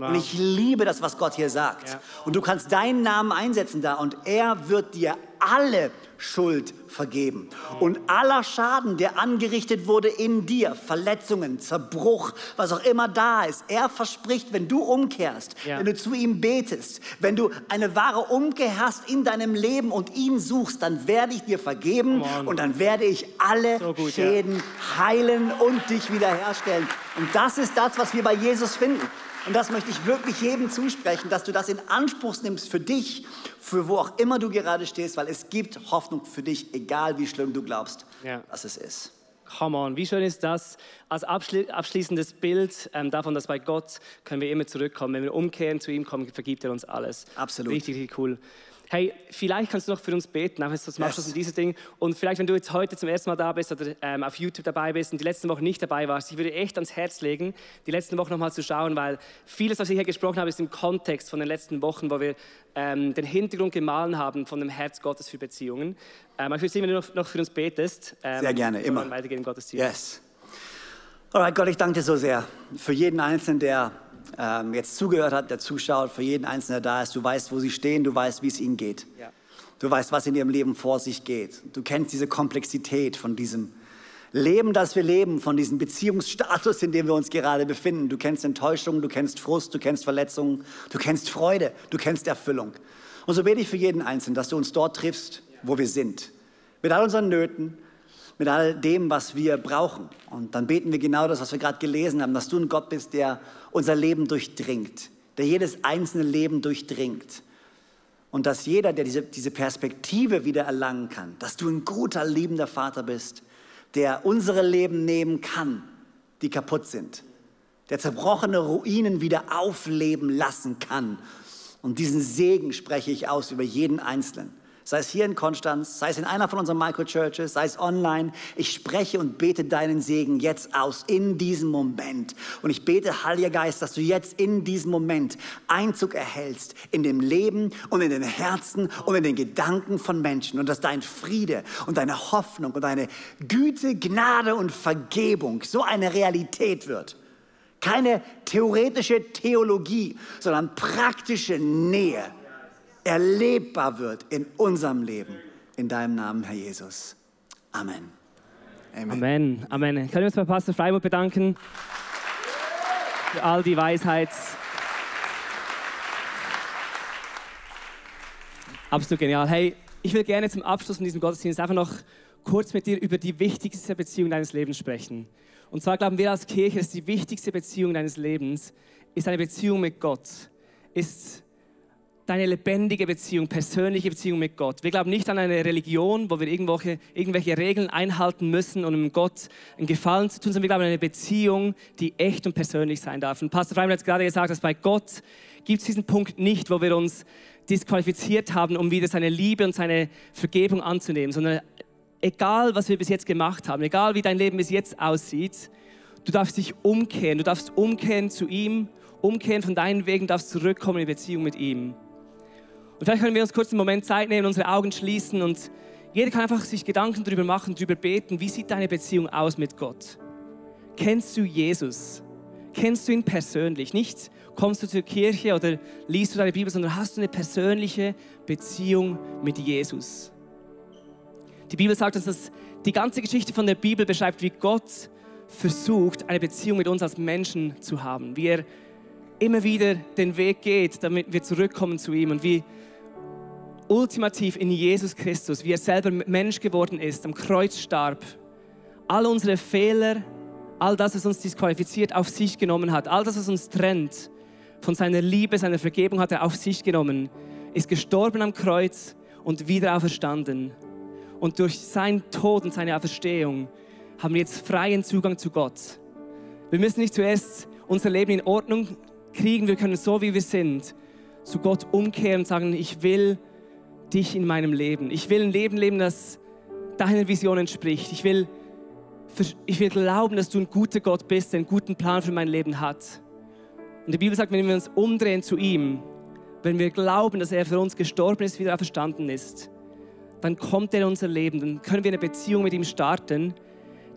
Wow. Und ich liebe das, was Gott hier sagt. Ja. Und du kannst deinen Namen einsetzen da und er wird dir alle Schuld vergeben. Und aller Schaden, der angerichtet wurde in dir, Verletzungen, Zerbruch, was auch immer da ist, er verspricht, wenn du umkehrst, ja. wenn du zu ihm betest, wenn du eine wahre Umkehr hast in deinem Leben und ihn suchst, dann werde ich dir vergeben und dann werde ich alle so gut, Schäden ja. heilen und dich wiederherstellen. Und das ist das, was wir bei Jesus finden. Und das möchte ich wirklich jedem zusprechen, dass du das in Anspruch nimmst für dich, für wo auch immer du gerade stehst, weil es gibt Hoffnung für dich, egal wie schlimm du glaubst, ja. dass es ist. Come on, wie schön ist das? Als abschli abschließendes Bild ähm, davon, dass bei Gott können wir immer zurückkommen. Wenn wir umkehren zu ihm kommen, vergibt er uns alles. Absolut. Richtig, richtig cool. Hey, vielleicht kannst du noch für uns beten, einfach so zum Abschluss yes. dieses Ding. Und vielleicht, wenn du jetzt heute zum ersten Mal da bist oder ähm, auf YouTube dabei bist und die letzten Wochen nicht dabei warst, ich würde echt ans Herz legen, die letzten Wochen nochmal zu schauen, weil vieles, was ich hier gesprochen habe, ist im Kontext von den letzten Wochen, wo wir ähm, den Hintergrund gemahlen haben von dem Herz Gottes für Beziehungen. Ähm, ich würde sehen, wenn du noch, noch für uns betest. Ähm, sehr gerne, immer. Weitergehen im Gottesdienst. Yes. Alright, Gott, ich danke dir so sehr für jeden Einzelnen, der ähm, jetzt zugehört hat, der zuschaut, für jeden Einzelnen, der da ist. Du weißt, wo sie stehen, du weißt, wie es ihnen geht. Ja. Du weißt, was in ihrem Leben vor sich geht. Du kennst diese Komplexität von diesem Leben, das wir leben, von diesem Beziehungsstatus, in dem wir uns gerade befinden. Du kennst Enttäuschung, du kennst Frust, du kennst Verletzungen, du kennst Freude, du kennst Erfüllung. Und so bete ich für jeden Einzelnen, dass du uns dort triffst, wo wir sind. Mit all unseren Nöten, mit all dem, was wir brauchen. Und dann beten wir genau das, was wir gerade gelesen haben, dass du ein Gott bist, der unser Leben durchdringt, der jedes einzelne Leben durchdringt. Und dass jeder, der diese, diese Perspektive wieder erlangen kann, dass du ein guter, liebender Vater bist, der unsere Leben nehmen kann, die kaputt sind, der zerbrochene Ruinen wieder aufleben lassen kann. Und diesen Segen spreche ich aus über jeden Einzelnen sei es hier in Konstanz, sei es in einer von unseren Microchurches, sei es online. Ich spreche und bete deinen Segen jetzt aus in diesem Moment. Und ich bete, Heiliger Geist, dass du jetzt in diesem Moment Einzug erhältst in dem Leben und in den Herzen und in den Gedanken von Menschen und dass dein Friede und deine Hoffnung und deine Güte, Gnade und Vergebung so eine Realität wird. Keine theoretische Theologie, sondern praktische Nähe erlebbar wird in unserem Leben. In deinem Namen, Herr Jesus. Amen. Amen. Amen. Amen. Können wir uns bei Pastor Freimuth bedanken für all die Weisheit. Absolut genial. Hey, ich will gerne zum Abschluss von diesem Gottesdienst einfach noch kurz mit dir über die wichtigste Beziehung deines Lebens sprechen. Und zwar glauben wir als Kirche, dass die wichtigste Beziehung deines Lebens ist eine Beziehung mit Gott, ist deine lebendige Beziehung, persönliche Beziehung mit Gott. Wir glauben nicht an eine Religion, wo wir irgendwelche, irgendwelche Regeln einhalten müssen, um Gott einen Gefallen zu tun, sondern wir glauben an eine Beziehung, die echt und persönlich sein darf. Und Pastor Freimann hat gerade gesagt, dass bei Gott gibt es diesen Punkt nicht, wo wir uns disqualifiziert haben, um wieder seine Liebe und seine Vergebung anzunehmen, sondern egal, was wir bis jetzt gemacht haben, egal wie dein Leben bis jetzt aussieht, du darfst dich umkehren, du darfst umkehren zu ihm, umkehren von deinen Wegen, darfst zurückkommen in Beziehung mit ihm. Und vielleicht können wir uns kurz einen Moment Zeit nehmen, unsere Augen schließen und jeder kann einfach sich Gedanken darüber machen, darüber beten, wie sieht deine Beziehung aus mit Gott? Kennst du Jesus? Kennst du ihn persönlich? Nicht kommst du zur Kirche oder liest du deine Bibel, sondern hast du eine persönliche Beziehung mit Jesus. Die Bibel sagt uns, dass die ganze Geschichte von der Bibel beschreibt, wie Gott versucht, eine Beziehung mit uns als Menschen zu haben. Wie er immer wieder den Weg geht, damit wir zurückkommen zu ihm und wie ultimativ in Jesus Christus, wie er selber Mensch geworden ist, am Kreuz starb, all unsere Fehler, all das, was uns disqualifiziert, auf sich genommen hat, all das, was uns trennt von seiner Liebe, seiner Vergebung, hat er auf sich genommen, ist gestorben am Kreuz und wieder auferstanden. Und durch seinen Tod und seine Auferstehung haben wir jetzt freien Zugang zu Gott. Wir müssen nicht zuerst unser Leben in Ordnung kriegen, wir können so, wie wir sind, zu Gott umkehren und sagen, ich will dich in meinem Leben. Ich will ein Leben leben, das deiner Vision entspricht. Ich will, ich will glauben, dass du ein guter Gott bist, der einen guten Plan für mein Leben hat. Und die Bibel sagt, wenn wir uns umdrehen zu ihm, wenn wir glauben, dass er für uns gestorben ist, wieder verstanden ist, dann kommt er in unser Leben, dann können wir eine Beziehung mit ihm starten,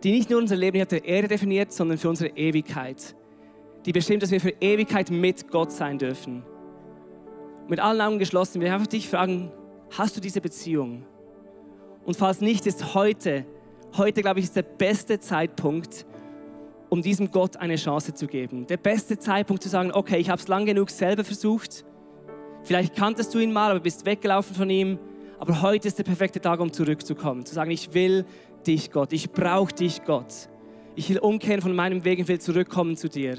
die nicht nur unser Leben auf der Erde definiert, sondern für unsere Ewigkeit. Die bestimmt, dass wir für Ewigkeit mit Gott sein dürfen. Mit allen Augen geschlossen, wir einfach dich fragen, Hast du diese Beziehung? Und falls nicht, ist heute, heute glaube ich, ist der beste Zeitpunkt, um diesem Gott eine Chance zu geben. Der beste Zeitpunkt zu sagen, okay, ich habe es lang genug selber versucht. Vielleicht kanntest du ihn mal, aber bist weggelaufen von ihm. Aber heute ist der perfekte Tag, um zurückzukommen. Zu sagen, ich will dich, Gott. Ich brauche dich, Gott. Ich will umkehren von meinem Weg und will zurückkommen zu dir.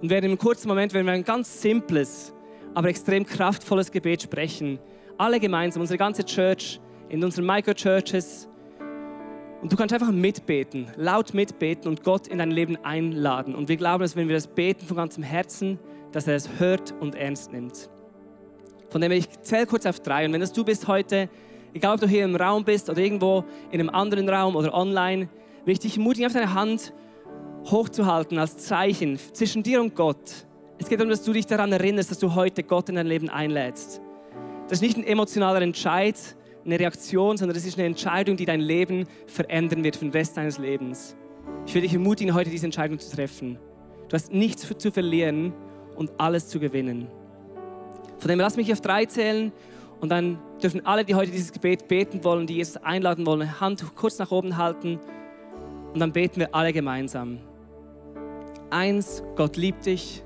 Und während im kurzen Moment, wenn wir ein ganz simples, aber extrem kraftvolles Gebet sprechen, alle gemeinsam, unsere ganze Church, in unseren Microchurches. Und du kannst einfach mitbeten, laut mitbeten und Gott in dein Leben einladen. Und wir glauben, dass wenn wir das beten von ganzem Herzen, dass er es hört und ernst nimmt. Von dem ich zähle kurz auf drei. Und wenn das du bist heute, egal ob du hier im Raum bist oder irgendwo in einem anderen Raum oder online, will ich dich ermutigen, auf deine Hand hochzuhalten als Zeichen zwischen dir und Gott. Es geht darum, dass du dich daran erinnerst, dass du heute Gott in dein Leben einlädst. Das ist nicht ein emotionaler Entscheid, eine Reaktion, sondern das ist eine Entscheidung, die dein Leben verändern wird für den Rest deines Lebens. Ich will dich ermutigen, heute diese Entscheidung zu treffen. Du hast nichts zu verlieren und alles zu gewinnen. Von dem lass mich auf drei zählen und dann dürfen alle, die heute dieses Gebet beten wollen, die Jesus einladen wollen, Hand kurz nach oben halten und dann beten wir alle gemeinsam. Eins, Gott liebt dich.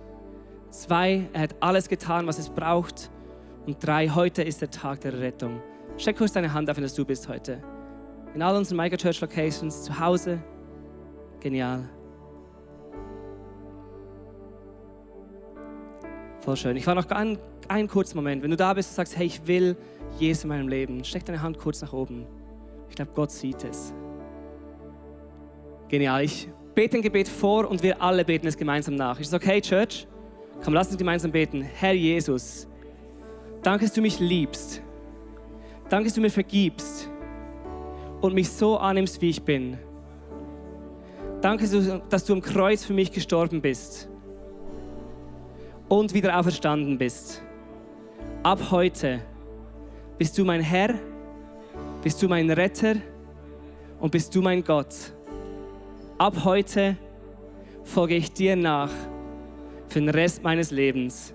Zwei, er hat alles getan, was es braucht. Und drei, heute ist der Tag der Rettung. Steck kurz deine Hand auf, wenn das du bist heute. In all unseren Micro Church Locations, zu Hause. Genial. Voll schön. Ich war noch einen, einen kurzen Moment. Wenn du da bist und sagst, hey, ich will Jesus in meinem Leben, steck deine Hand kurz nach oben. Ich glaube, Gott sieht es. Genial. Ich bete ein Gebet vor und wir alle beten es gemeinsam nach. Ist es okay, Church? Komm, lass uns gemeinsam beten. Herr Jesus, danke, dass du mich liebst. Danke, dass du mir vergibst und mich so annimmst, wie ich bin. Danke, dass du am Kreuz für mich gestorben bist und wieder auferstanden bist. Ab heute bist du mein Herr, bist du mein Retter und bist du mein Gott. Ab heute folge ich dir nach für den Rest meines Lebens.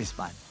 bis bald.